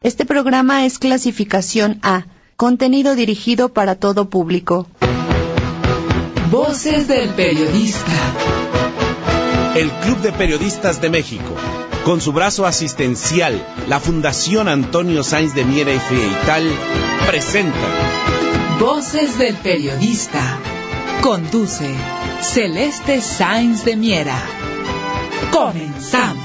Este programa es clasificación A, contenido dirigido para todo público. Voces del periodista. El Club de Periodistas de México, con su brazo asistencial, la Fundación Antonio Sáenz de Miera y Feital, presenta Voces del periodista. Conduce Celeste Sáenz de Miera. Comenzamos.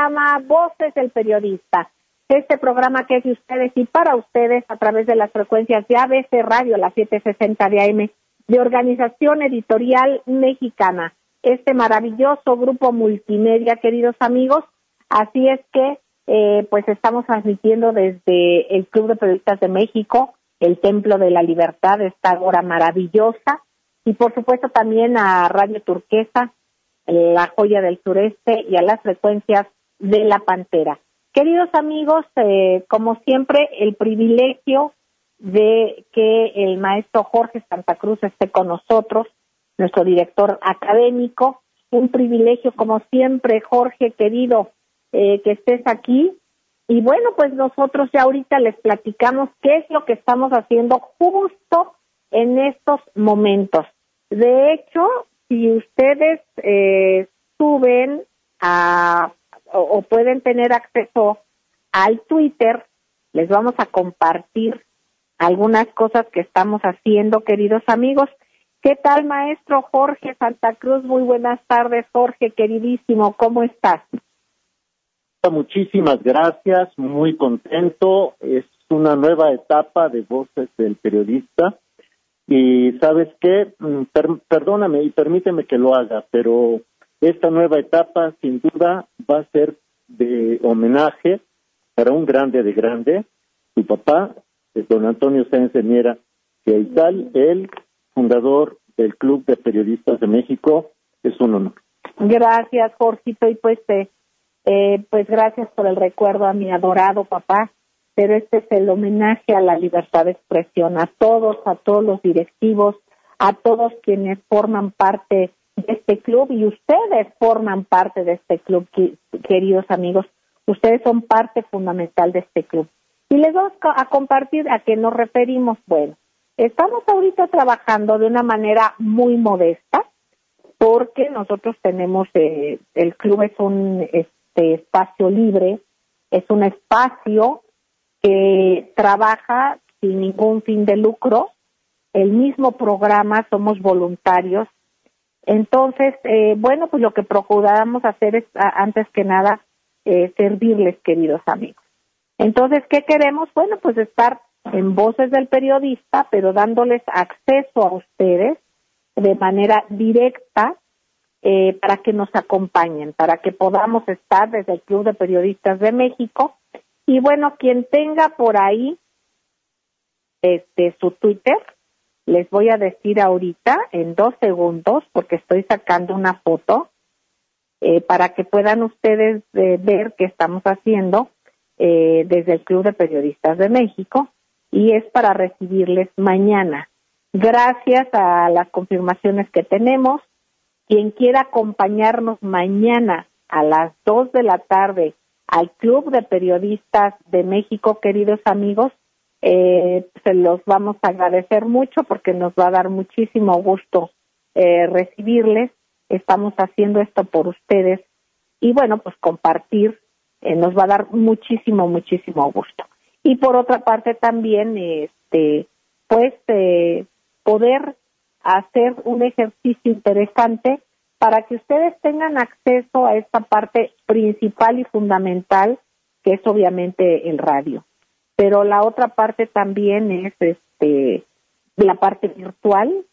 Programa Voces del Periodista. Este programa que es de ustedes y para ustedes a través de las frecuencias de ABC Radio, la 760 de AM, de Organización Editorial Mexicana. Este maravilloso grupo multimedia, queridos amigos. Así es que, eh, pues estamos transmitiendo desde el Club de Periodistas de México, el Templo de la Libertad, esta hora maravillosa y por supuesto también a Radio Turquesa, La Joya del Sureste y a las frecuencias de La Pantera. Queridos amigos, eh, como siempre, el privilegio de que el maestro Jorge Santa Cruz esté con nosotros, nuestro director académico. Un privilegio, como siempre, Jorge, querido, eh, que estés aquí. Y bueno, pues nosotros ya ahorita les platicamos qué es lo que estamos haciendo justo en estos momentos. De hecho, si ustedes eh, suben a, o, pueden tener acceso al Twitter, les vamos a compartir algunas cosas que estamos haciendo, queridos amigos. ¿Qué tal, maestro Jorge Santa Cruz? Muy buenas tardes, Jorge, queridísimo. ¿Cómo estás? Muchísimas gracias, muy contento. Es una nueva etapa de Voces del Periodista. Y sabes qué, Mm, per perdóname y permíteme que lo haga, pero esta nueva etapa sin duda va a ser de homenaje para un grande de grande, su papá, don Antonio Sáenz de Miera, que tal, el fundador del Club de Periodistas de México, es un honor. Gracias, Jorgito, y pues, eh, eh, pues gracias por el recuerdo a mi adorado papá. Pero este es el homenaje a la libertad de expresión, a todos, a todos los directivos, a todos quienes forman parte de este club y ustedes forman parte de este club, queridos amigos. Ustedes son parte fundamental de este club. Y les vamos a compartir a qué nos referimos. Bueno, estamos ahorita trabajando de una manera muy modesta porque nosotros tenemos, eh, el club es un este, espacio libre, es un espacio que trabaja sin ningún fin de lucro, el mismo programa, somos voluntarios. Entonces, eh, bueno, pues lo que procuramos hacer es, antes que nada, eh, servirles, queridos amigos. Entonces, ¿qué queremos? Bueno, pues estar en voces del periodista, pero dándoles acceso a ustedes de manera directa eh, para que nos acompañen, para que podamos estar desde el Club de Periodistas de México. Y bueno, quien tenga por ahí este su Twitter, les voy a decir ahorita en dos segundos, porque estoy sacando una foto, eh, para que puedan ustedes eh, ver qué estamos haciendo eh, desde el Club de Periodistas de México y es para recibirles mañana. Gracias a las confirmaciones que tenemos, quien quiera acompañarnos mañana a las dos de la tarde al Club de Periodistas de México, queridos amigos, eh, se los vamos a agradecer mucho porque nos va a dar muchísimo gusto eh, recibirles. Estamos haciendo esto por ustedes y bueno, pues compartir eh, nos va a dar muchísimo, muchísimo gusto. y por otra parte también, este, pues, eh, poder hacer un ejercicio interesante para que ustedes tengan acceso a esta parte principal y fundamental, que es obviamente el radio. Pero la otra parte también es este la parte virtual.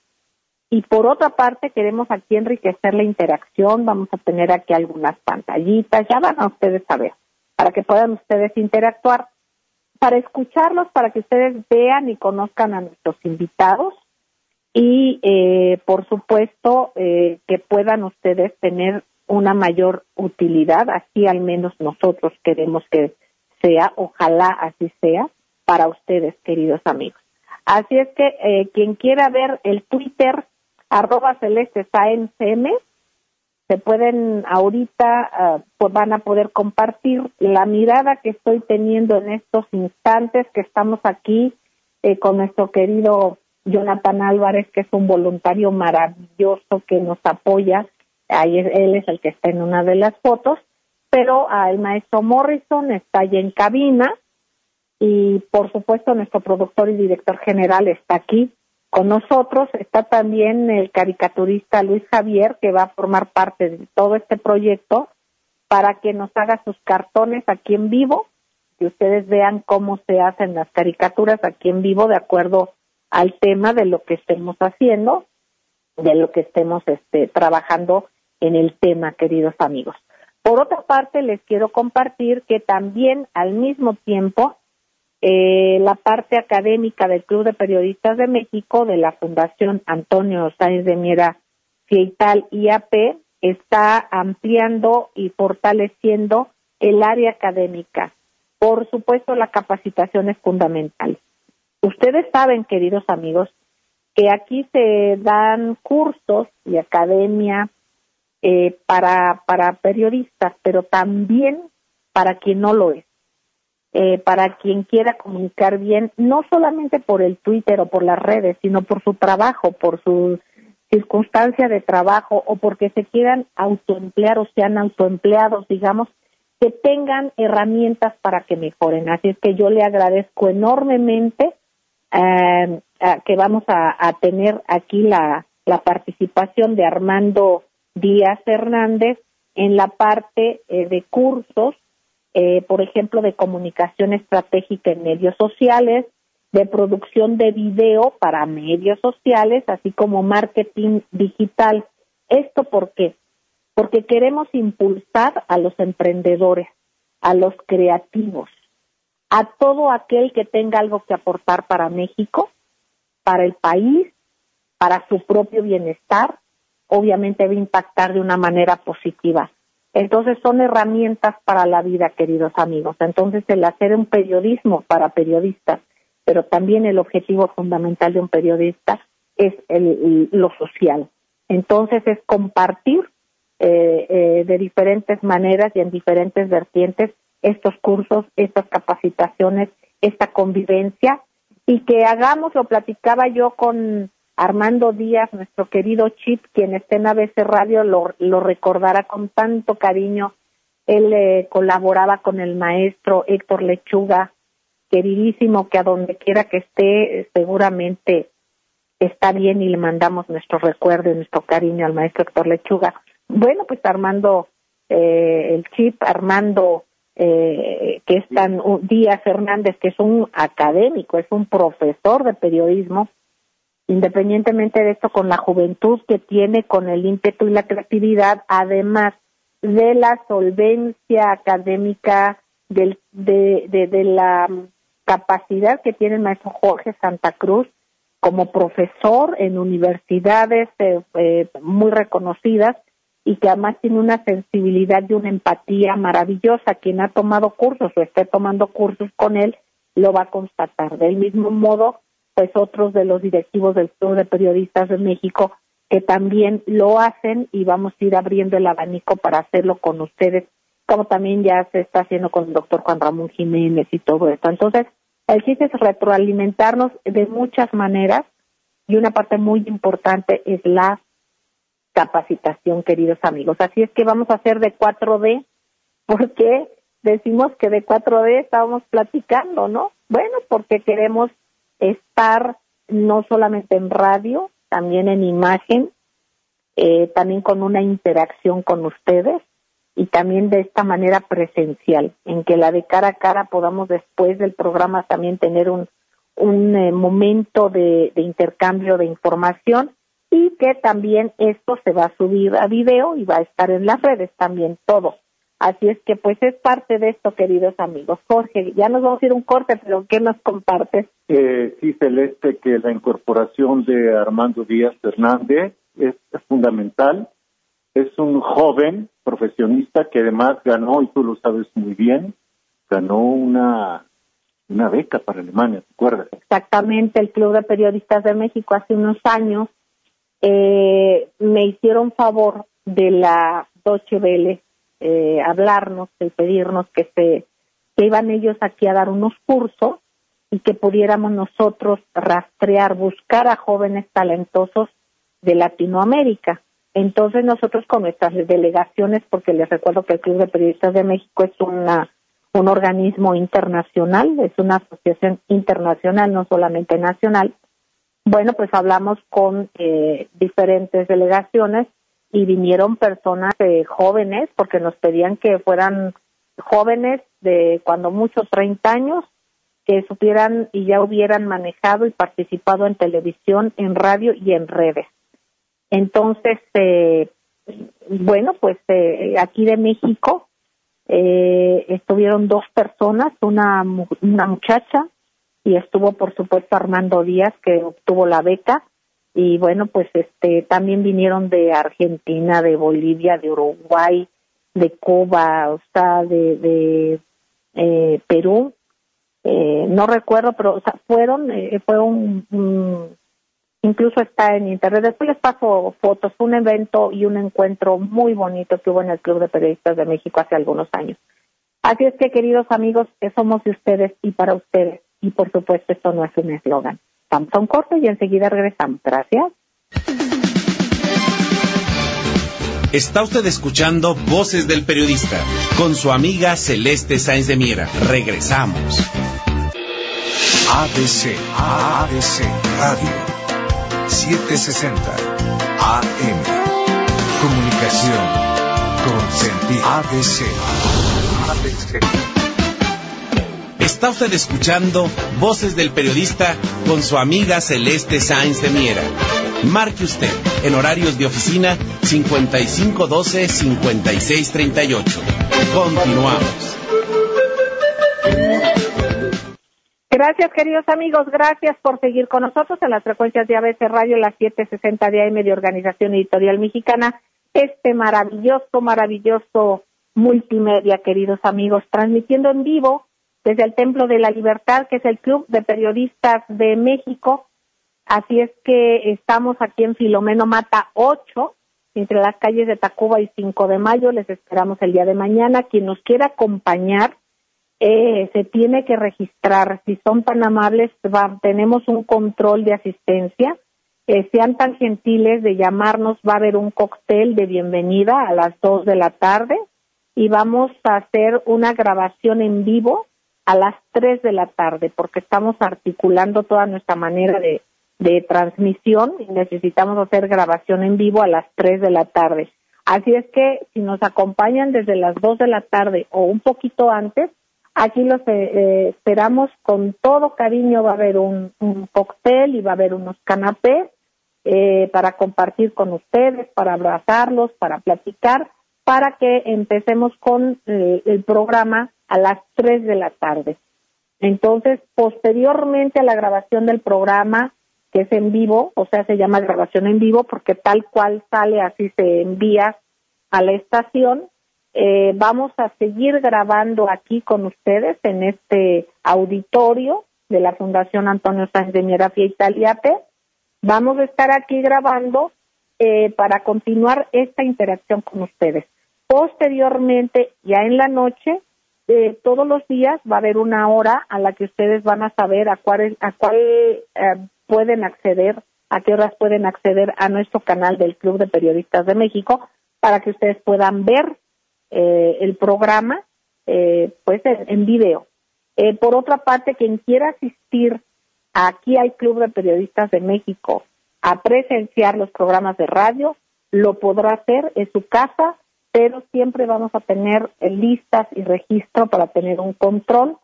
Y por otra parte queremos aquí enriquecer la interacción, vamos a tener aquí algunas pantallitas, ya van a ustedes a ver, para que puedan ustedes interactuar, para escucharlos, para que ustedes vean y conozcan a nuestros invitados. Y eh, por supuesto eh, que puedan ustedes tener una mayor utilidad, así al menos nosotros queremos que ojalá así sea, para ustedes, queridos amigos. Así es que eh, quien quiera ver el Twitter, arroba celeste se pueden ahorita, ah, pues van a poder compartir la mirada que estoy teniendo en estos instantes que estamos aquí con nuestro querido Jonathan Álvarez, que es un voluntario maravilloso que nos apoya. Ahí él es el que está en una de las fotos, pero el maestro Morrison está allí en cabina y por supuesto nuestro productor y director general está aquí con nosotros. Está también el caricaturista Luis Javier, que va a formar parte de todo este proyecto para que nos haga sus cartones aquí en vivo, que ustedes vean cómo se hacen las caricaturas aquí en vivo de acuerdo al tema de lo que estemos haciendo, de lo que estemos este, trabajando en el tema, queridos amigos. Por otra parte, les quiero compartir que también al mismo tiempo eh, la parte académica del Club de Periodistas de México de la Fundación Antonio Sáenz de Miera Fieital IAP está ampliando y fortaleciendo el área académica. Por supuesto, la capacitación es fundamental. Ustedes saben, queridos amigos, que aquí se dan cursos y academia eh, para, para periodistas, pero también para quien no lo es. Eh, para quien quiera comunicar bien, no solamente por el Twitter o por las redes, sino por su trabajo, por su circunstancia de trabajo o porque se quieran autoemplear o sean autoempleados, digamos, que tengan herramientas para que mejoren. Así es que yo le agradezco enormemente eh, que vamos a, tener aquí la, participación de Armando Díaz Hernández en la parte eh, de cursos, eh, por ejemplo, de comunicación estratégica en medios sociales, de producción de video para medios sociales, así como marketing digital. ¿Esto por qué? Porque queremos impulsar a los emprendedores, a los creativos, a todo aquel que tenga algo que aportar para México, para el país, para su propio bienestar, obviamente va a impactar de una manera positiva. Entonces son herramientas para la vida, queridos amigos. Entonces el hacer un periodismo para periodistas, pero también el objetivo fundamental de un periodista es lo social. Entonces es compartir eh, eh, de diferentes maneras y en diferentes vertientes estos cursos, estas capacitaciones, esta convivencia y que hagamos, lo platicaba yo con Armando Díaz, nuestro querido Chip, quien está en ABC Radio, lo, lo recordará con tanto cariño. Él eh, colaboraba con el maestro Héctor Lechuga, queridísimo, que a donde quiera que esté, seguramente está bien y le mandamos nuestro recuerdo y nuestro cariño al maestro Héctor Lechuga. Bueno, pues Armando, eh, el Chip, Armando eh, que es tan Díaz Fernández, que es un académico, es un profesor de periodismo, independientemente de esto, con la juventud que tiene, con el ímpetu y la creatividad, además de la solvencia académica, del, de, de, la capacidad que tiene el maestro Jorge Santa Cruz como profesor en universidades eh, eh, muy reconocidas y que además tiene una sensibilidad y una empatía maravillosa. Quien ha tomado cursos o esté tomando cursos con él lo va a constatar. Del mismo modo, pues otros de los directivos del Club de Periodistas de México que también lo hacen y vamos a ir abriendo el abanico para hacerlo con ustedes, como también ya se está haciendo con el doctor Juan Ramón Jiménez y todo esto. Entonces, el chiste es retroalimentarnos de muchas maneras y una parte muy importante es la capacitación, queridos amigos. Así es que vamos a hacer de 4D. ¿Por qué? decimos que de 4D estábamos platicando, ¿no? Bueno, porque queremos estar no solamente en radio, también en imagen, eh, también con una interacción con ustedes y también de esta manera presencial, en que la de cara a cara podamos después del programa también tener un, eh, momento de, de intercambio de información y que también esto se va a subir a video y va a estar en las redes también todo. Así es que pues es parte de esto, queridos amigos. Jorge, ya nos vamos a ir un corte, pero ¿qué nos compartes? Eh, sí, Celeste, que la incorporación de Armando Díaz Hernández es, fundamental. Es un joven profesionista que además ganó, y tú lo sabes muy bien, ganó una, una beca para Alemania, ¿te acuerdas? Exactamente, el Club de Periodistas de México hace unos años eh, me hicieron favor de la Deutsche Welle eh, hablarnos y pedirnos que se que iban ellos aquí a dar unos cursos y que pudiéramos nosotros rastrear, buscar a jóvenes talentosos de Latinoamérica. Entonces nosotros con nuestras delegaciones, porque les recuerdo que el Club de Periodistas de México es una un organismo internacional, es una asociación internacional, no solamente nacional. Bueno, pues hablamos con eh, diferentes delegaciones y vinieron personas eh, jóvenes, porque nos pedían que fueran jóvenes de cuando mucho 30 años, que supieran y ya hubieran manejado y participado en televisión, en radio y en redes. Entonces, eh, bueno, pues eh, aquí de México eh, estuvieron dos personas, una, una muchacha y estuvo por supuesto Armando Díaz que obtuvo la beca y bueno pues este también vinieron de Argentina, de Bolivia, de Uruguay, de Cuba, o sea, de, de eh, Perú, eh, no recuerdo, pero o sea, fueron, eh, fue un, incluso está en internet. Después les paso fotos, un evento y un encuentro muy bonito que hubo en el Club de Periodistas de México hace algunos años. Así es que, queridos amigos, que somos de ustedes y para ustedes. Y por supuesto, esto no es un eslogan. Vamos a un corte y enseguida regresamos. Gracias. Está usted escuchando Voces del Periodista con su amiga Celeste Sáenz de Miera. Regresamos. ABC, ABC Radio 760 AM. Comunicación con sentido. ABC. ABC. Está usted escuchando Voces del Periodista con su amiga Celeste Sáenz de Miera. Marque usted en horarios de oficina 5512-5638. Continuamos. Gracias, queridos amigos. Gracias por seguir con nosotros en las frecuencias de ABC Radio, las 760 de AM de Organización Editorial Mexicana. Este maravilloso, maravilloso multimedia, queridos amigos, transmitiendo en vivo desde el Templo de la Libertad, que es el Club de Periodistas de México. Así es que estamos aquí en Filomeno Mata 8, entre las calles de Tacuba y 5 de Mayo. Les esperamos el día de mañana. Quien nos quiera acompañar, eh, se tiene que registrar. Si son tan amables, tenemos un control de asistencia. Eh, sean tan gentiles de llamarnos, va a haber un cóctel de bienvenida a las dos de la tarde y vamos a hacer una grabación en vivo a las tres de la tarde porque estamos articulando toda nuestra manera de, de transmisión y necesitamos hacer grabación en vivo a las tres de la tarde. Así es que si nos acompañan desde las dos de la tarde o un poquito antes, Aquí los eh, eh, esperamos con todo cariño. Va a haber un, cóctel y va a haber unos canapés eh, para compartir con ustedes, para abrazarlos, para platicar, para que empecemos con el programa a las 3 de la tarde. Entonces, posteriormente a la grabación del programa, que es en vivo, o sea, se llama grabación en vivo porque tal cual sale, así se envía a la estación, eh, vamos a seguir grabando aquí con ustedes en este auditorio de la Fundación Antonio Sáenz de Miera Italiate. Vamos a estar aquí grabando eh, para continuar esta interacción con ustedes. Posteriormente, ya en la noche, eh, todos los días va a haber una hora a la que ustedes van a saber a cuál, a cuál pueden acceder, a qué horas pueden acceder a nuestro canal del Club de Periodistas de México para que ustedes puedan ver eh, el programa eh, pues en, video. Eh, por otra parte, quien quiera asistir, aquí al Club de Periodistas de México a presenciar los programas de radio, lo podrá hacer en su casa, pero siempre vamos a tener listas y registro para tener un control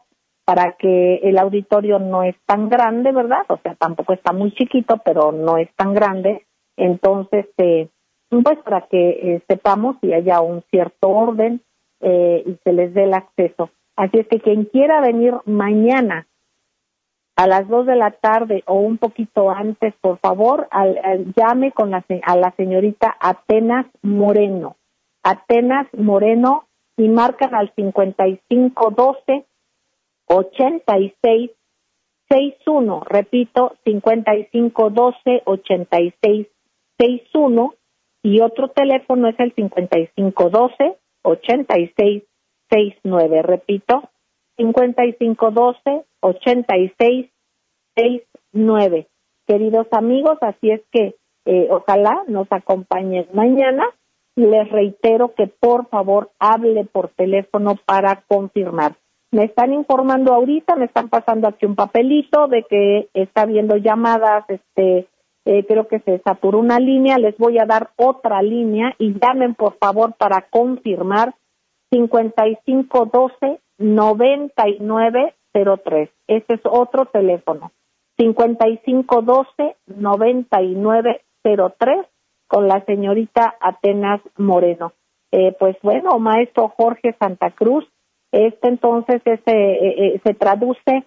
para que el auditorio no es tan grande, ¿verdad? O sea, tampoco está muy chiquito, pero no es tan grande. Entonces, eh, pues para que eh, sepamos si haya un cierto orden eh, y se les dé el acceso. Así es que quien quiera venir mañana a las dos de la tarde o un poquito antes, por favor, llame con la, a la señorita Atenas Moreno. Atenas Moreno y marcan al 5512 86 61, repito, 55 12 86 61 y otro teléfono es el 55 12 86 69, repito, 55 12 86 69. Queridos amigos, así es que eh, ojalá nos acompañen mañana. Les reitero que por favor hable por teléfono para confirmar. Me están informando ahorita, me están pasando aquí un papelito de que está habiendo llamadas, este, eh, creo que se saturó una línea, les voy a dar otra línea y llamen por favor para confirmar 5512 9903. Ese es otro teléfono. 5512 9903 con la señorita Atenas Moreno. Eh, pues bueno, maestro Jorge Santa Cruz, este entonces ese, eh, eh, se traduce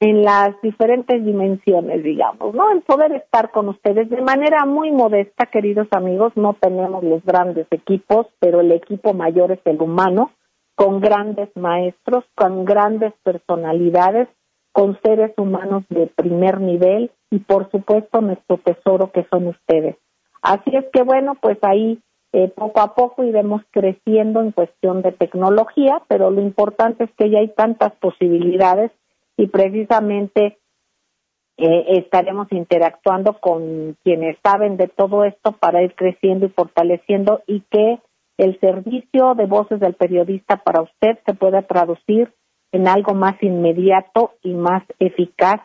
en las diferentes dimensiones, digamos, ¿no? El poder estar con ustedes de manera muy modesta, queridos amigos, no tenemos los grandes equipos, pero el equipo mayor es el humano, con grandes maestros, con grandes personalidades, con seres humanos de primer nivel y por supuesto nuestro tesoro que son ustedes. Así es que bueno, pues ahí eh, poco a poco iremos creciendo en cuestión de tecnología, pero lo importante es que ya hay tantas posibilidades y precisamente eh, estaremos interactuando con quienes saben de todo esto para ir creciendo y fortaleciendo y que el servicio de voces del periodista para usted se pueda traducir en algo más inmediato y más eficaz,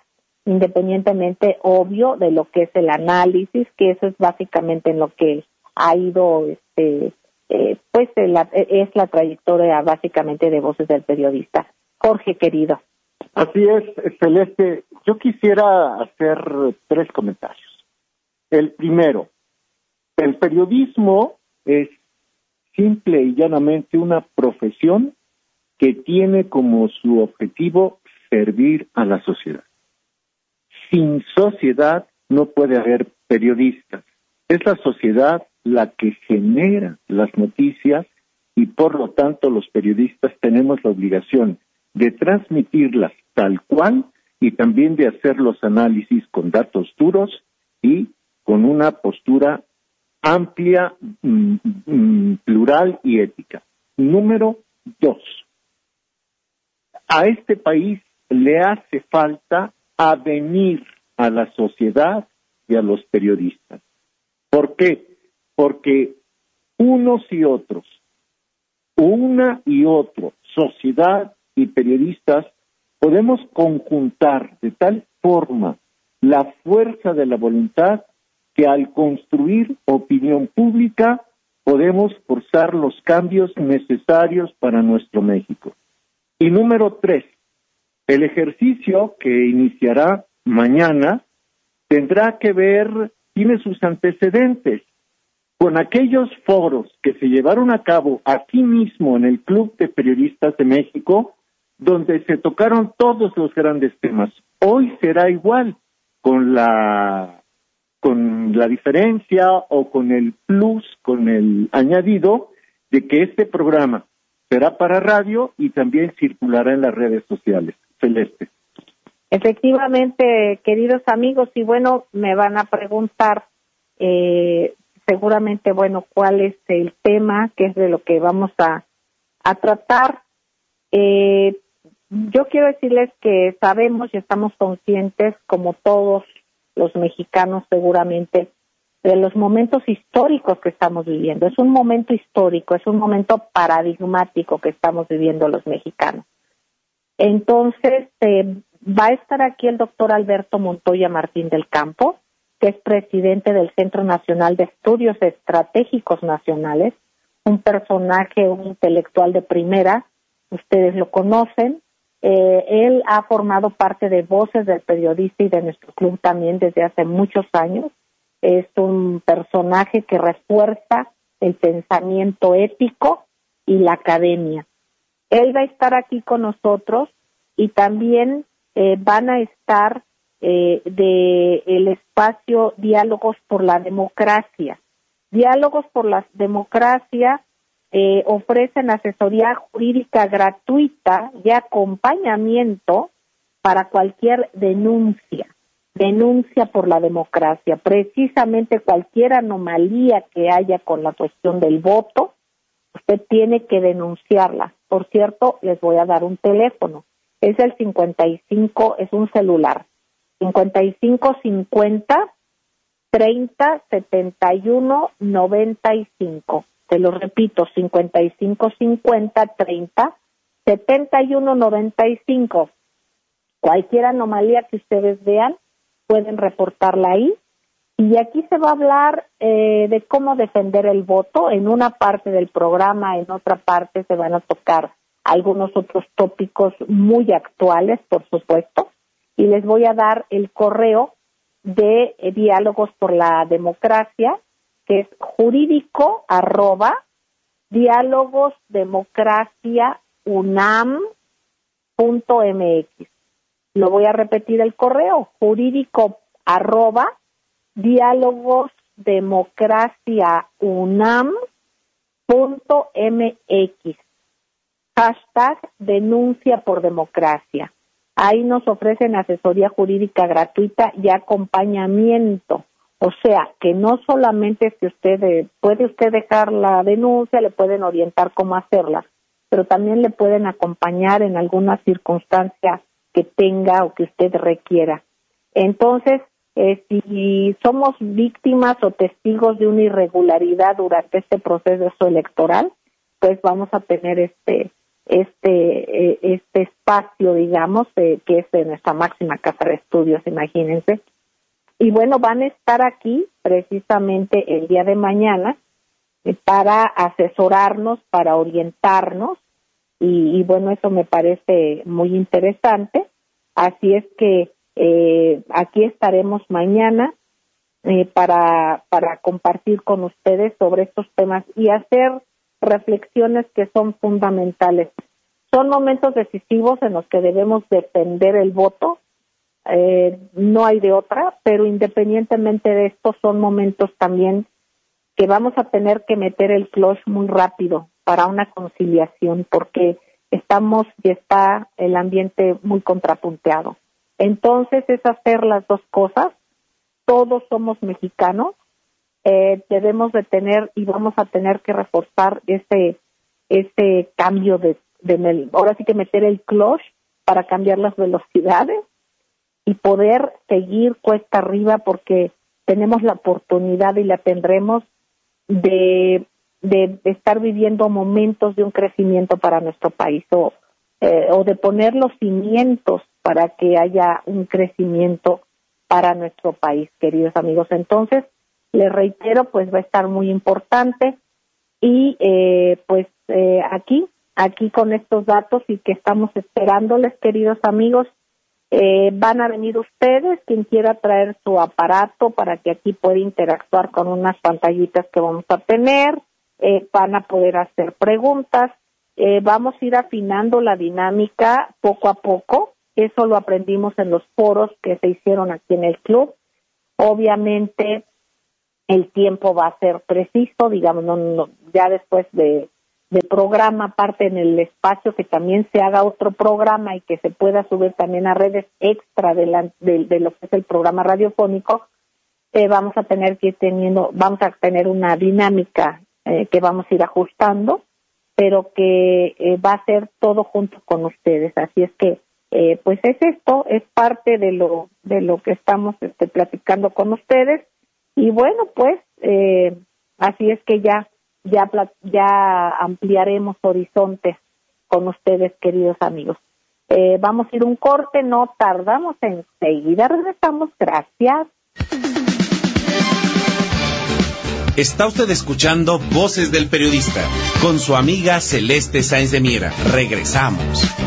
independientemente, obvio, de lo que es el análisis, que eso es básicamente en lo que ha ido, este, eh, pues es la trayectoria básicamente de voces del periodista. Jorge, querido. Así es, Celeste. Yo quisiera hacer tres comentarios. El primero, el periodismo es simple y llanamente una profesión que tiene como su objetivo servir a la sociedad. Sin sociedad no puede haber periodistas. Es la sociedad la que genera las noticias y por lo tanto los periodistas tenemos la obligación de transmitirlas tal cual y también de hacer los análisis con datos duros y con una postura amplia, mm, mm, plural y ética. Número dos, a este país le hace falta avenir a la sociedad y a los periodistas. ¿Por qué? porque unos y otros, una y otro, sociedad y periodistas, podemos conjuntar de tal forma la fuerza de la voluntad que al construir opinión pública podemos forzar los cambios necesarios para nuestro México. Y número tres, el ejercicio que iniciará mañana tendrá que ver, tiene sus antecedentes con aquellos foros que se llevaron a cabo aquí mismo en el Club de Periodistas de México, donde se tocaron todos los grandes temas. Hoy será igual, con la con la diferencia o con el plus, con el añadido de que este programa será para radio y también circulará en las redes sociales. Efectivamente, queridos amigos, y bueno, me van a preguntar eh, seguramente, bueno, cuál es el tema, qué es de lo que vamos a, a tratar. Eh, yo quiero decirles que sabemos y estamos conscientes, como todos los mexicanos seguramente, de los momentos históricos que estamos viviendo. Es un momento histórico, es un momento paradigmático que estamos viviendo los mexicanos. Entonces, eh, va a estar aquí el doctor Alberto Montoya Martín del Campo, que es presidente del Centro Nacional de Estudios Estratégicos Nacionales, un personaje, un intelectual de primera, ustedes lo conocen. Eh, él ha formado parte de Voces del Periodista y de nuestro club también desde hace muchos años. Es un personaje que refuerza el pensamiento ético y la academia. Él va a estar aquí con nosotros y también eh, van a estar eh, de el espacio Diálogos por la Democracia. Diálogos por la Democracia eh, ofrecen asesoría jurídica gratuita y acompañamiento para cualquier denuncia, denuncia por la democracia, precisamente cualquier anomalía que haya con la cuestión del voto, usted tiene que denunciarla. Por cierto, les voy a dar un teléfono, es el 55, es un celular, 5550 30 71 95. Te lo repito, 55 50 30 71 95. Cualquier anomalía que ustedes vean, pueden reportarla ahí. Y aquí se va a hablar eh, de cómo defender el voto. En una parte del programa, en otra parte se van a tocar algunos otros tópicos muy actuales, por supuesto. Y les voy a dar el correo de eh, diálogos por la democracia, que es jurídico arroba unam punto mx. Lo voy a repetir el correo, jurídico arroba diálogos democracia unam punto mx. Hashtag denuncia por democracia. Ahí nos ofrecen asesoría jurídica gratuita y acompañamiento. O sea, que no solamente es usted eh, puede usted dejar la denuncia, le pueden orientar cómo hacerla, pero también le pueden acompañar en alguna circunstancia que tenga o que usted requiera. Entonces, eh, si somos víctimas o testigos de una irregularidad durante este proceso electoral, pues vamos a tener este este eh, este espacio, digamos, que es de nuestra máxima casa de estudios, imagínense. Y bueno, van a estar aquí precisamente el día de mañana eh, para asesorarnos, para orientarnos, y, bueno, eso me parece muy interesante. Así es que eh, aquí estaremos mañana para, para compartir con ustedes sobre estos temas y hacer reflexiones que son fundamentales. Son momentos decisivos en los que debemos defender el voto, eh, no hay de otra, pero independientemente de esto son momentos también que vamos a tener que meter el clutch muy rápido para una conciliación, porque estamos y está el ambiente muy contrapunteado. Entonces es hacer las dos cosas. Todos somos mexicanos, eh, debemos de tener y vamos a tener que reforzar ese ese cambio de, de ahora sí que meter el clutch para cambiar las velocidades y poder seguir cuesta arriba porque tenemos la oportunidad y la tendremos de, de, estar viviendo momentos de un crecimiento para nuestro país o, eh, o de poner los cimientos para que haya un crecimiento para nuestro país, queridos amigos. Entonces, les reitero, pues va a estar muy importante y eh, pues eh, aquí, aquí con estos datos y que estamos esperándoles, queridos amigos, eh, van a venir ustedes, quien quiera traer su aparato para que aquí pueda interactuar con unas pantallitas que vamos a tener, van a poder hacer preguntas, vamos a ir afinando la dinámica poco a poco, eso lo aprendimos en los foros que se hicieron aquí en el club. Obviamente, el tiempo va a ser preciso, digamos, no, ya después de, programa, aparte en el espacio, que también se haga otro programa y que se pueda subir también a redes extra de, lo que es el programa radiofónico, eh, vamos a tener que ir teniendo, vamos a tener una dinámica eh, que vamos a ir ajustando, pero que eh, va a ser todo junto con ustedes. Así es que, pues es esto, es parte de lo, de lo que estamos este, platicando con ustedes Y bueno, pues eh, así es que ya, ya, ya ampliaremos horizontes con ustedes, queridos amigos. Eh, vamos a ir un corte, no tardamos enseguida, regresamos, gracias. Está usted escuchando Voces del Periodista con su amiga Celeste Sáenz de Miera. Regresamos.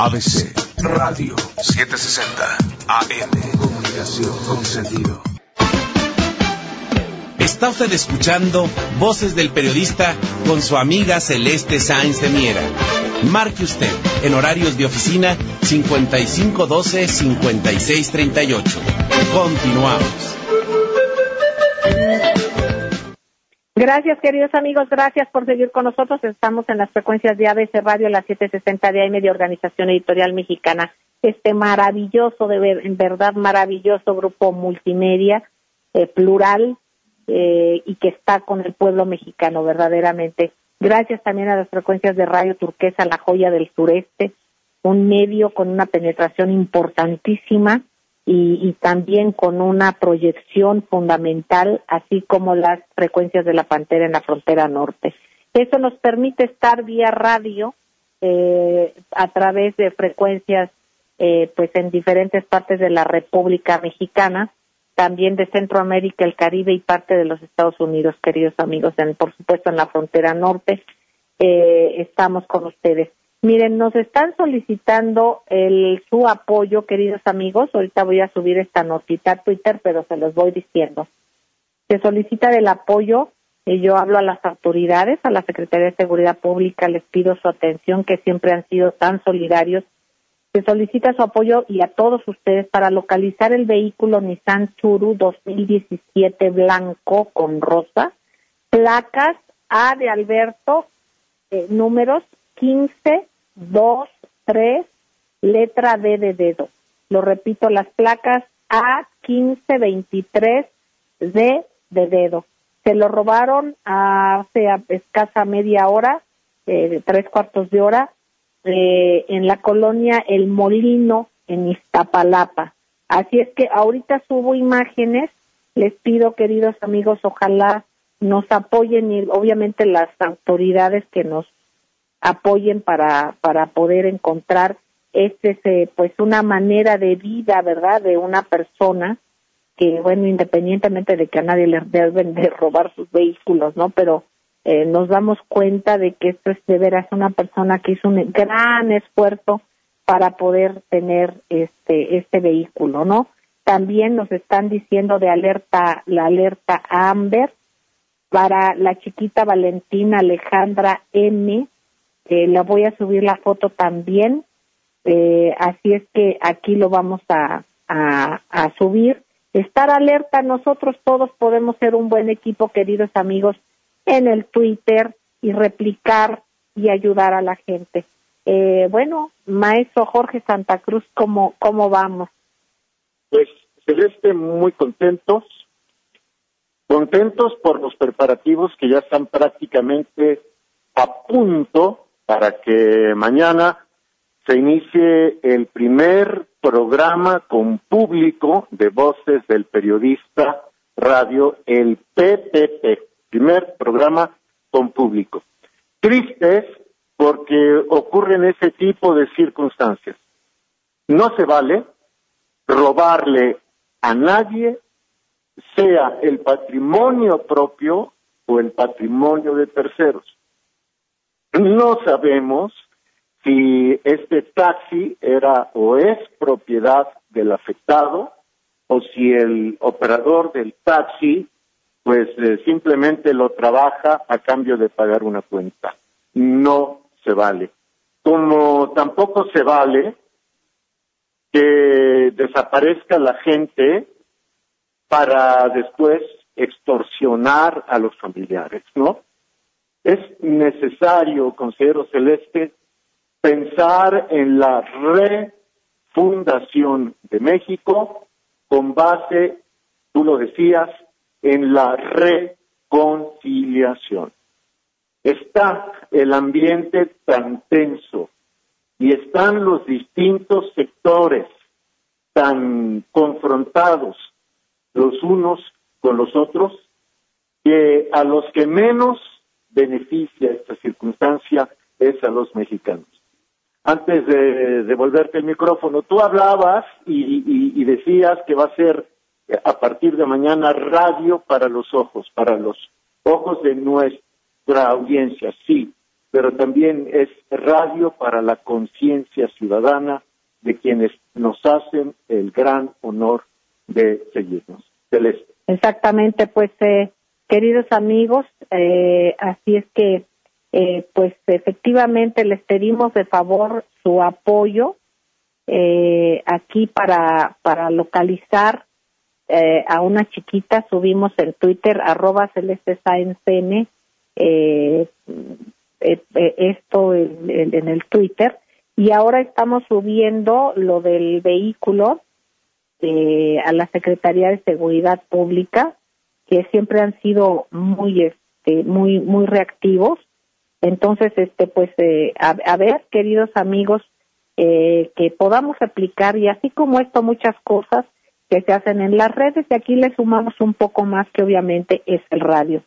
ABC Radio 760 AM Comunicación con sentido. Está usted escuchando Voces del Periodista con su amiga Celeste Sáenz de Miera. Marque usted en horarios de oficina 5512-5638. Continuamos. Gracias, queridos amigos. Gracias por seguir con nosotros. Estamos en las frecuencias de ABC Radio, las 760 de AM de Organización Editorial Mexicana. Este maravilloso, de en verdad maravilloso grupo multimedia, eh, plural, eh, y que está con el pueblo mexicano verdaderamente. Gracias también a las frecuencias de Radio Turquesa, La Joya del Sureste, un medio con una penetración importantísima y, también con una proyección fundamental, así como las frecuencias de la Pantera en la frontera norte. Eso nos permite estar vía radio eh, a través de frecuencias eh, pues en diferentes partes de la República Mexicana, también de Centroamérica, el Caribe y parte de los Estados Unidos, queridos amigos, en, por supuesto en la frontera norte. Eh, estamos con ustedes. Miren, nos están solicitando el, su apoyo, queridos amigos. Ahorita voy a subir esta notita a Twitter, pero se los voy diciendo. Se solicita el apoyo y yo hablo a las autoridades, a la Secretaría de Seguridad Pública, les pido su atención, que siempre han sido tan solidarios. Se solicita su apoyo y a todos ustedes para localizar el vehículo Nissan Tsuru 2017 blanco con rosa, placas A de Alberto, eh, números 15, 2, 3, letra D de dedo. Lo repito, las placas A, 15, 23, D de dedo. Se lo robaron hace escasa media hora, eh, tres cuartos de hora, eh, en la colonia El Molino, en Iztapalapa. Así es que ahorita subo imágenes, les pido, queridos amigos, ojalá nos apoyen y obviamente las autoridades que nos apoyen para, para poder encontrar este pues una manera de vida, ¿verdad?, de una persona que, bueno, independientemente de que a nadie le deben de robar sus vehículos, ¿no? Pero eh, nos damos cuenta de que esto es de veras una persona que hizo un gran esfuerzo para poder tener este este vehículo, ¿no? También nos están diciendo de alerta la alerta Amber para la chiquita Valentina Alejandra M eh, la voy a subir la foto también, eh, así es que aquí lo vamos a, a, subir. Estar alerta, nosotros todos podemos ser un buen equipo, queridos amigos, en el Twitter y replicar y ayudar a la gente. Eh, bueno, maestro Jorge Santa Cruz, ¿cómo, cómo vamos? Pues Celeste, muy contentos, contentos por los preparativos que ya están prácticamente a punto para que mañana se inicie el primer programa con público de voces del periodista radio, el PPP, primer programa con público. Tristes porque ocurren ese tipo de circunstancias. No se vale robarle a nadie, sea el patrimonio propio o el patrimonio de terceros. No sabemos si este taxi era o es propiedad del afectado o si el operador del taxi pues eh, simplemente lo trabaja a cambio de pagar una cuenta. No se vale. Como tampoco se vale que desaparezca la gente para después extorsionar a los familiares, ¿no? Es necesario, consejero Celeste, pensar en la refundación de México con base, tú lo decías, en la reconciliación. Está el ambiente tan tenso y están los distintos sectores tan confrontados los unos con los otros, que a los que menos beneficia esta circunstancia es a los mexicanos. Antes de devolverte el micrófono, tú hablabas y, decías que va a ser a partir de mañana radio para los ojos, para los ojos de nuestra audiencia, sí, pero también es radio para la conciencia ciudadana de quienes nos hacen el gran honor de seguirnos. Celeste. Exactamente, pues eh, queridos amigos, eh, así es que eh, pues efectivamente les pedimos de favor su apoyo eh, aquí para, para localizar eh, a una chiquita, subimos en Twitter, arroba celeste eh, esto en, en, el Twitter, y ahora estamos subiendo lo del vehículo a la Secretaría de Seguridad Pública, que siempre han sido muy, este, muy, muy reactivos entonces, este, pues, eh, a, ver, queridos amigos, eh, que podamos aplicar y así como esto, muchas cosas que se hacen en las redes y aquí le sumamos un poco más que obviamente es el radio.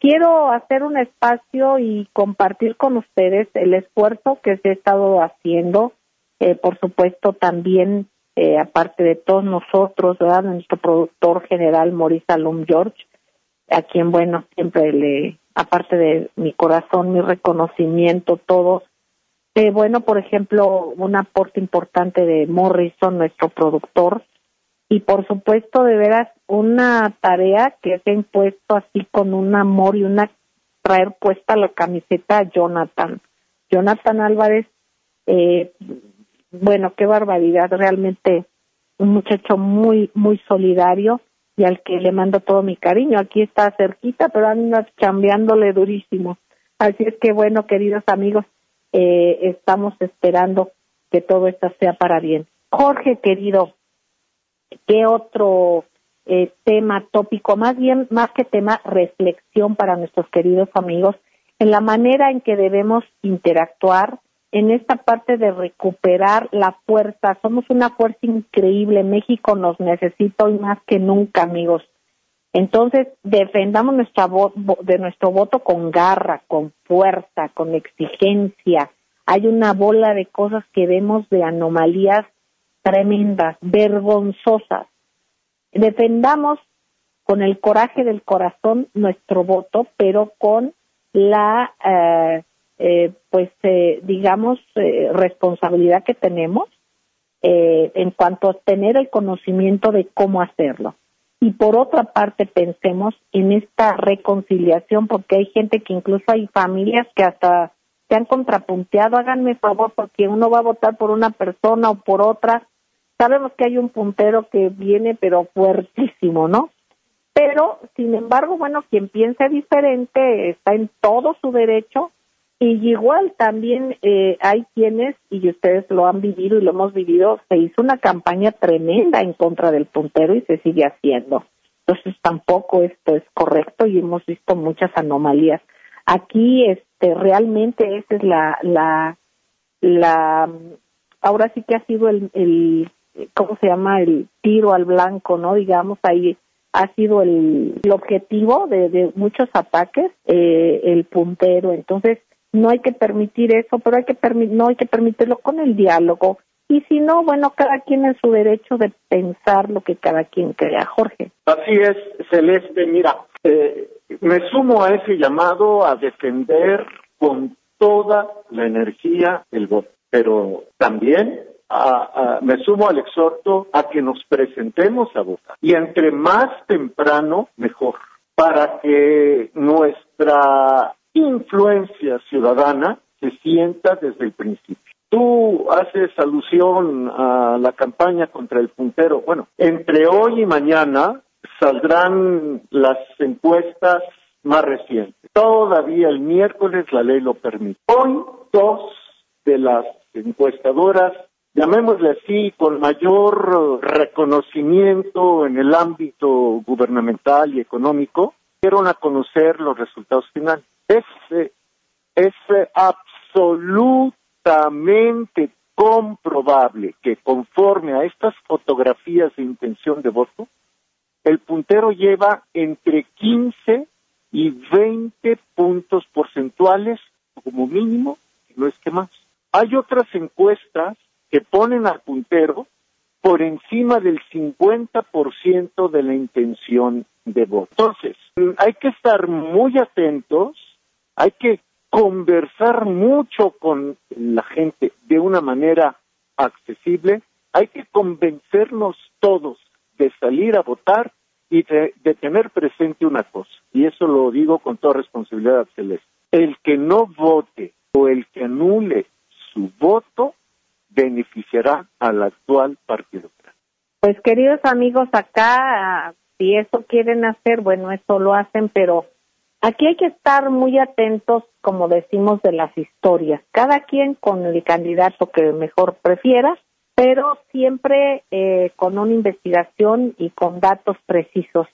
Quiero hacer un espacio y compartir con ustedes el esfuerzo que se ha estado haciendo, eh, por supuesto también, eh, aparte de todos nosotros, ¿verdad? nuestro productor general Maurice Alum George, a quien, bueno, siempre le aparte de mi corazón, mi reconocimiento, todo. Eh, bueno, por ejemplo, un aporte importante de Morrison, nuestro productor, y por supuesto, de veras, una tarea que se ha impuesto así con un amor y una traer puesta la camiseta a Jonathan. Jonathan Álvarez, eh, bueno, qué barbaridad, realmente un muchacho muy, muy solidario y al que le mando todo mi cariño. Aquí está cerquita, pero anda chambeándole durísimo. Así es que bueno, queridos amigos, eh, estamos esperando que todo esto sea para bien. Jorge, querido, ¿qué otro eh, tema tópico, más bien, más que tema, reflexión para nuestros queridos amigos en la manera en que debemos interactuar en esta parte de recuperar la fuerza. Somos una fuerza increíble. México nos necesita hoy más que nunca, amigos. Entonces, defendamos nuestra de nuestro voto con garra, con fuerza, con exigencia. Hay una bola de cosas que vemos de anomalías tremendas, vergonzosas. Defendamos con el coraje del corazón nuestro voto, pero con la eh, eh, pues eh, digamos eh, responsabilidad que tenemos eh, en cuanto a tener el conocimiento de cómo hacerlo. Y por otra parte pensemos en esta reconciliación porque hay gente que incluso hay familias que hasta se han contrapunteado, háganme favor porque uno va a votar por una persona o por otra. Sabemos que hay un puntero que viene pero fuertísimo, ¿no? Pero, sin embargo, bueno, quien piense diferente está en todo su derecho y igual también eh, hay quienes, y ustedes lo han vivido y lo hemos vivido, se hizo una campaña tremenda en contra del puntero y se sigue haciendo. Entonces tampoco esto es correcto y hemos visto muchas anomalías. Aquí este realmente esa es la la la ahora sí que ha sido el, el ¿cómo se llama? el tiro al blanco, ¿no? Digamos ahí ha sido el, el objetivo de, de muchos ataques eh, el puntero. Entonces, no hay que permitir eso, pero hay que no hay que permitirlo con el diálogo. Y si no, bueno, cada quien en su derecho de pensar lo que cada quien crea, Jorge. Así es, Celeste. Mira, eh, me sumo a ese llamado a defender con toda la energía el voto, pero también me sumo al exhorto a que nos presentemos a votar. Y entre más temprano, mejor, para que nuestra influencia ciudadana se sienta desde el principio. Tú haces alusión a la campaña contra el puntero. Bueno, entre hoy y mañana saldrán las encuestas más recientes. Todavía el miércoles la ley lo permite. Hoy dos de las encuestadoras, llamémosle así, con mayor reconocimiento en el ámbito gubernamental y económico, dieron a conocer los resultados finales es, es absolutamente comprobable que conforme a estas fotografías de intención de voto, el puntero lleva entre 15 y 20 puntos porcentuales como mínimo, no es que más. Hay otras encuestas que ponen al puntero por encima del 50% de la intención de voto. Entonces, hay que estar muy atentos, hay que conversar mucho con la gente de una manera accesible, hay que convencernos todos de salir a votar y de, tener presente una cosa, y eso lo digo con toda responsabilidad celeste. El que no vote o el que anule su voto beneficiará al actual partido. Pues queridos amigos, acá si eso quieren hacer, bueno, eso lo hacen, pero aquí hay que estar muy atentos, como decimos, de las historias, cada quien con el candidato que mejor prefiera, pero siempre eh, con una investigación y con datos precisos.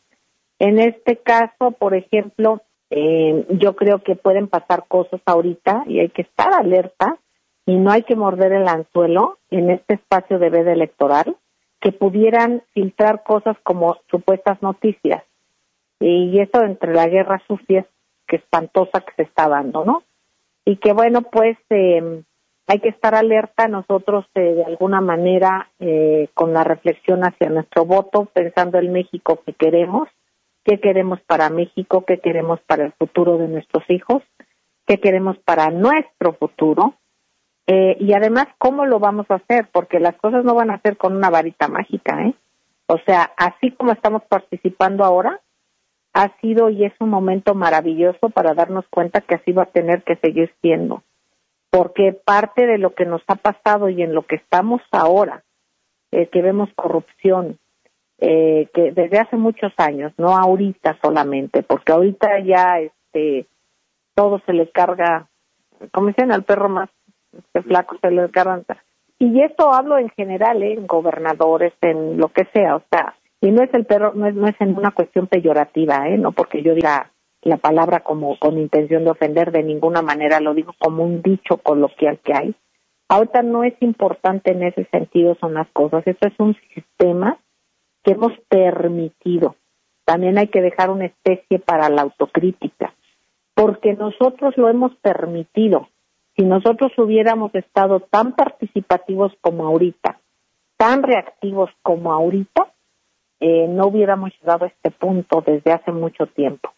En este caso, por ejemplo, eh, yo creo que pueden pasar cosas ahorita y hay que estar alerta y no hay que morder el anzuelo en este espacio de veda electoral que pudieran filtrar cosas como supuestas noticias. Y eso entre la guerra sucia que espantosa que se está dando, ¿no? Y que bueno, pues eh, hay que estar alerta nosotros eh, de alguna manera eh, con la reflexión hacia nuestro voto, pensando en México que queremos, qué queremos para México, qué queremos para el futuro de nuestros hijos, qué queremos para nuestro futuro eh, y además, ¿cómo lo vamos a hacer? Porque las cosas no van a ser con una varita mágica, ¿eh? O sea, así como estamos participando ahora, ha sido y es un momento maravilloso para darnos cuenta que así va a tener que seguir siendo. Porque parte de lo que nos ha pasado y en lo que estamos ahora, eh, que vemos corrupción, eh, que desde hace muchos años, no ahorita solamente, porque ahorita ya este todo se le carga, como dicen al perro más este flaco se le garanta. Y esto hablo en general, ¿eh? en gobernadores, en lo que sea, o sea, y no es el perro, no es, no es en una cuestión peyorativa, ¿eh? no porque yo diga la palabra como con intención de ofender de ninguna manera, lo digo como un dicho coloquial que hay. Ahorita no es importante en ese sentido son las cosas, esto es un sistema que hemos permitido. También hay que dejar una especie para la autocrítica, porque nosotros lo hemos permitido si nosotros hubiéramos estado tan participativos como ahorita, tan reactivos como ahorita, eh, no hubiéramos llegado a este punto desde hace mucho tiempo.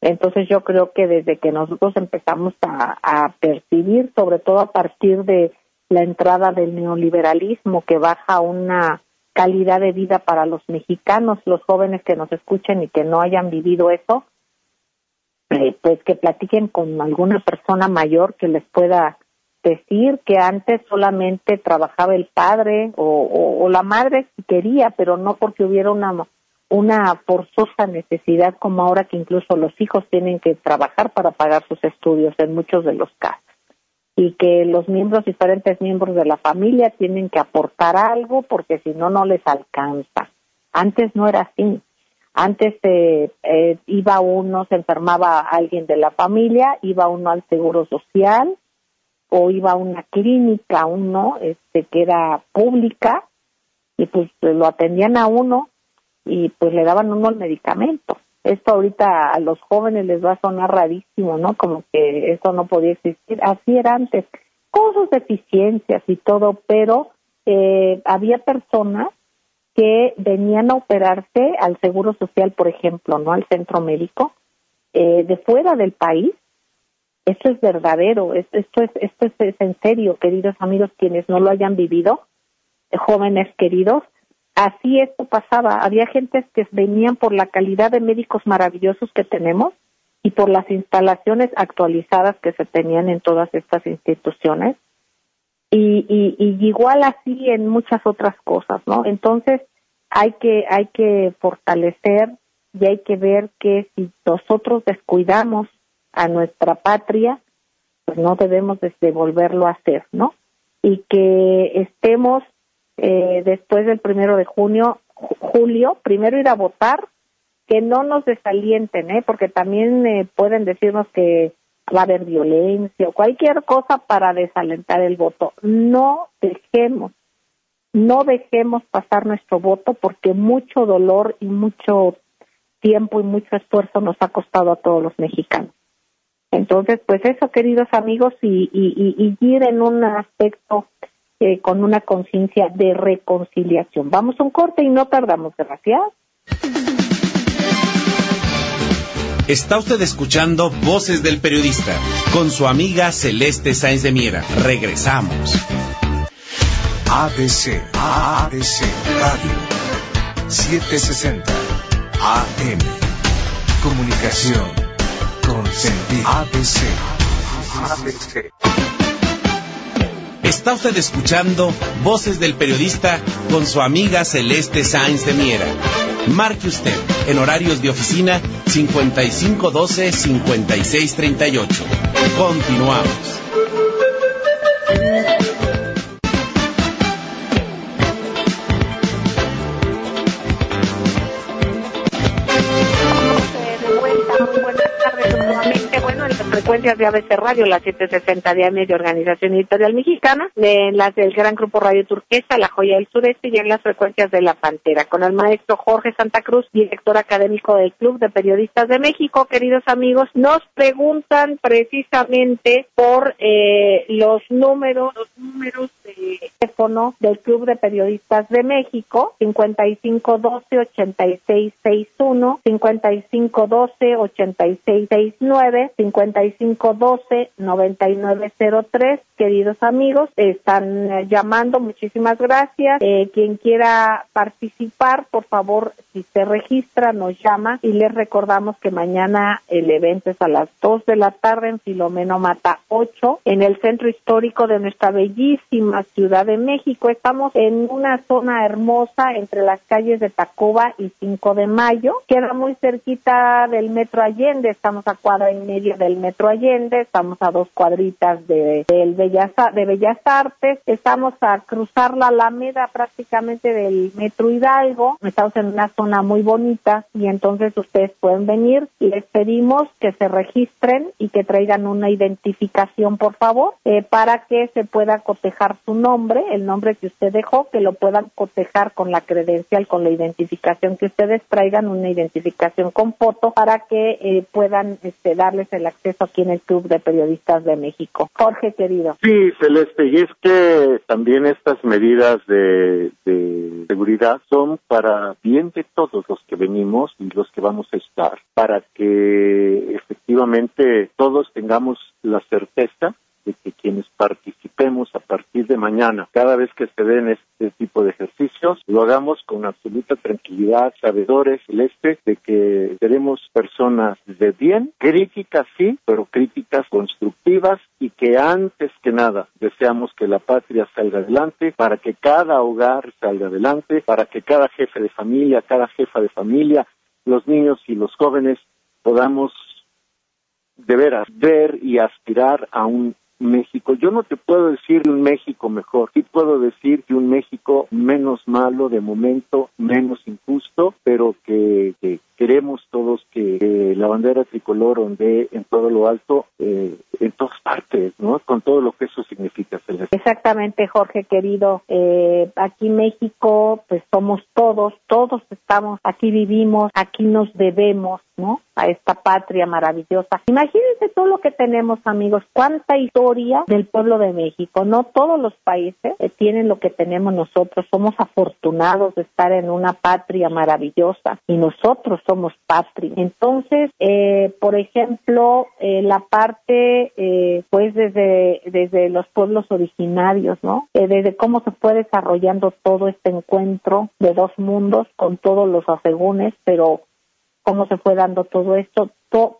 Entonces yo creo que desde que nosotros empezamos a, percibir, sobre todo a partir de la entrada del neoliberalismo que baja una calidad de vida para los mexicanos, los jóvenes que nos escuchen y que no hayan vivido eso, eh, pues que platiquen con alguna persona mayor que les pueda decir que antes solamente trabajaba el padre o, la madre si quería, pero no porque hubiera una una forzosa necesidad como ahora que incluso los hijos tienen que trabajar para pagar sus estudios en muchos de los casos y que los miembros diferentes miembros de la familia tienen que aportar algo porque si no no les alcanza. Antes no era así. Antes eh, eh, iba uno, se enfermaba alguien de la familia, iba uno al seguro social o iba a una clínica, uno este que era pública y pues lo atendían a uno y pues le daban uno el medicamento. Esto ahorita a los jóvenes les va a sonar rarísimo, ¿no? Como que eso no podía existir. Así era antes, con sus deficiencias y todo, pero eh, había personas que venían a operarse al Seguro Social, por ejemplo, no al centro médico, eh, de fuera del país. Esto es verdadero, esto es, esto es en serio, queridos amigos, quienes no lo hayan vivido, eh, jóvenes queridos. Así esto pasaba. Había gentes que venían por la calidad de médicos maravillosos que tenemos y por las instalaciones actualizadas que se tenían en todas estas instituciones y, y, igual así en muchas otras cosas, ¿no? Entonces hay que hay que fortalecer y hay que ver que si nosotros descuidamos a nuestra patria, pues no debemos de volverlo a hacer, ¿no? Y que estemos eh, después del primero de junio, julio, primero ir a votar, que no nos desalienten, ¿eh? Porque también eh, pueden decirnos que va a haber violencia o cualquier cosa para desalentar el voto. No dejemos no dejemos pasar nuestro voto porque mucho dolor y mucho tiempo y mucho esfuerzo nos ha costado a todos los mexicanos. Entonces, pues eso, queridos amigos, y, y, ir en un aspecto eh, con una conciencia de reconciliación. Vamos a un corte y no tardamos, gracias. Está usted escuchando Voces del Periodista con su amiga Celeste Sáenz de Miera. Regresamos. ABC, ABC Radio, 760, AM. Comunicación con sentido. ABC, ABC. Está usted escuchando Voces del Periodista con su amiga Celeste Sáenz de Miera. Marque usted en horarios de oficina 5512-5638. Continuamos. Frecuencias de ABC Radio, la 760 de AM de Organización Editorial Mexicana, en las del Gran Grupo Radio Turquesa, La Joya del Sureste y en las frecuencias de La Pantera, con el maestro Jorge Santa Cruz, director académico del Club de Periodistas de México. Queridos amigos, nos preguntan precisamente por eh, los números, los números de teléfono del Club de Periodistas de México, 5512-8661, 5512-8669, 5512-9903. Queridos amigos, están eh, llamando, muchísimas gracias. Eh, quien quiera participar, por favor, si se registra, nos llama y les recordamos que mañana el evento es a las 2 de la tarde en Filomeno Mata 8, en el centro histórico de nuestra bellísima Ciudad de México. Estamos en una zona hermosa entre las calles de Tacuba y 5 de Mayo. Queda muy cerquita del Metro Allende, estamos a cuadra y media del Metro Allende, estamos a dos cuadritas de, del Bellas, de Bellas Artes, estamos a cruzar la Alameda prácticamente del Metro Hidalgo, estamos en una zona muy bonita y entonces ustedes pueden venir. Les pedimos que se registren y que traigan una identificación, por favor, eh, para que se pueda cotejar su nombre, el nombre que usted dejó, que lo puedan cotejar con la credencial, con la identificación que ustedes traigan, una identificación con foto, para que eh, puedan este, darles el acceso aquí en el Club de Periodistas de México. Jorge, querido. Sí, Celeste, y es que también estas medidas de, seguridad son para bien de todos los que venimos y los que vamos a estar, para que efectivamente todos tengamos la certeza de que quienes participemos a partir de mañana, cada vez que se den este tipo de ejercicios, lo hagamos con absoluta tranquilidad, sabedores, celeste, de que seremos personas de bien, críticas sí, pero críticas constructivas y que antes que nada deseamos que la patria salga adelante, para que cada hogar salga adelante, para que cada jefe de familia, cada jefa de familia, los niños y los jóvenes podamos de veras ver y aspirar a un México. Yo no te puedo decir un México mejor, sí puedo decir que un México menos malo de momento, menos injusto, pero que, queremos todos que, la bandera tricolor ondee en todo lo alto, eh, en todas partes, ¿no? Con todo lo que eso significa. Exactamente, Jorge querido. Eh, aquí México, pues somos todos, todos estamos, aquí vivimos, aquí nos debemos, ¿no? A esta patria maravillosa. Imagínense todo lo que tenemos, amigos, cuánta historia del pueblo de México. No todos los países eh, tienen lo que tenemos nosotros. Somos afortunados de estar en una patria maravillosa y nosotros somos patria. Entonces, eh, por ejemplo, eh, la parte, eh, pues desde, desde los pueblos originarios, ¿no? desde cómo se fue desarrollando todo este encuentro de dos mundos con todos los asegúnes, pero cómo se fue dando todo esto,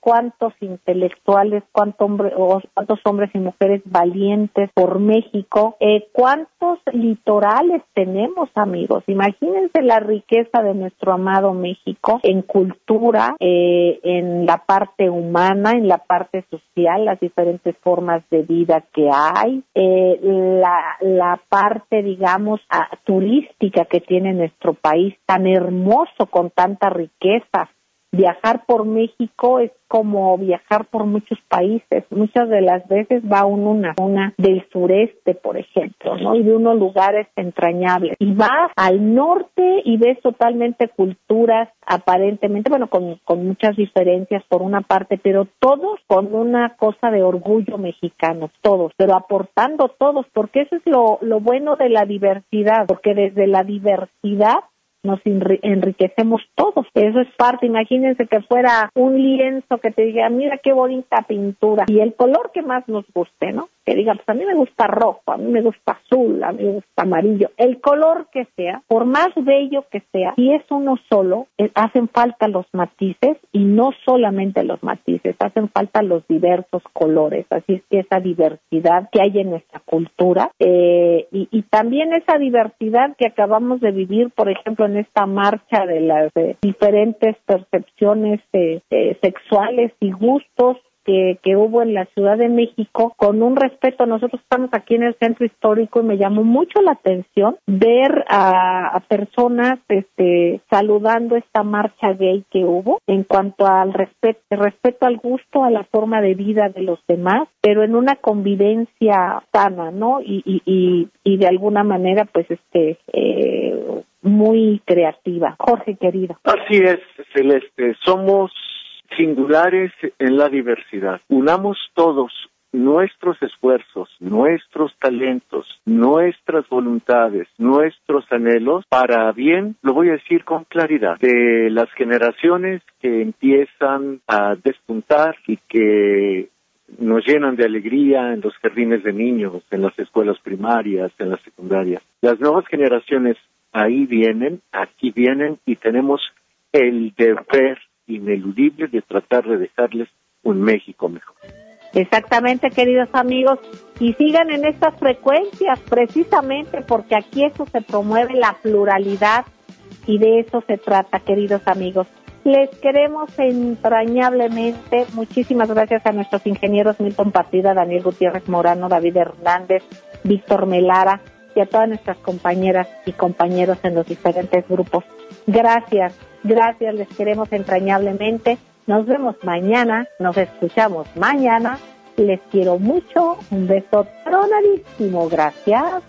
cuántos intelectuales, cuántos hombres, cuántos hombres y mujeres valientes por México, eh, cuántos litorales tenemos, amigos. Imagínense la riqueza de nuestro amado México en cultura, eh, en la parte humana, en la parte social, las diferentes formas de vida que hay, eh, la, la parte, digamos, turística que tiene nuestro país tan hermoso con tanta riqueza viajar por México es como viajar por muchos países. Muchas de las veces va uno una zona del sureste, por ejemplo, ¿no? Y de unos lugares entrañables. Y vas al norte y ves totalmente culturas aparentemente, bueno, con, con muchas diferencias por una parte, pero todos con una cosa de orgullo mexicano, todos, pero aportando todos, porque eso es lo, lo bueno de la diversidad, porque desde la diversidad nos enriquecemos todos. Eso es parte. Imagínense que fuera un lienzo que te diga, mira qué bonita pintura y el color que más nos guste, ¿no? Que diga, pues a mí me gusta rojo, a mí me gusta azul, a mí me gusta amarillo. El color que sea, por más bello que sea, si es uno solo, eh, hacen falta los matices y no solamente los matices, hacen falta los diversos colores. Así es que esa diversidad que hay en nuestra cultura eh, y, y también esa diversidad que acabamos de vivir, por ejemplo, en esta marcha de las diferentes percepciones eh, eh, sexuales y gustos que, hubo en la Ciudad de México con un respeto. Nosotros estamos aquí en el centro histórico y me llamó mucho la atención ver a, personas este, saludando esta marcha gay que hubo en cuanto al respeto, respeto al gusto, a la forma de vida de los demás, pero en una convivencia sana, ¿no? Y, y, y, y de alguna manera, pues, este, eh, muy creativa. Jorge, querido. Así es, Celeste. Somos singulares en la diversidad. Unamos todos nuestros esfuerzos, nuestros talentos, nuestras voluntades, nuestros anhelos para bien, lo voy a decir con claridad, de las generaciones que empiezan a despuntar y que nos llenan de alegría en los jardines de niños, en las escuelas primarias, en las secundarias. Las nuevas generaciones ahí vienen, aquí vienen y tenemos el deber ineludible de tratar de dejarles un México mejor. Exactamente, queridos amigos, y sigan en estas frecuencias precisamente porque aquí eso se promueve la pluralidad y de eso se trata, queridos amigos. Les queremos entrañablemente. Muchísimas gracias a nuestros ingenieros Milton Partida, Daniel Gutiérrez Morano, David Hernández, Víctor Melara, y a todas nuestras compañeras y compañeros en los diferentes grupos. Gracias, gracias, les queremos entrañablemente. Nos vemos mañana, nos escuchamos mañana. Les quiero mucho, un beso tronadísimo, gracias.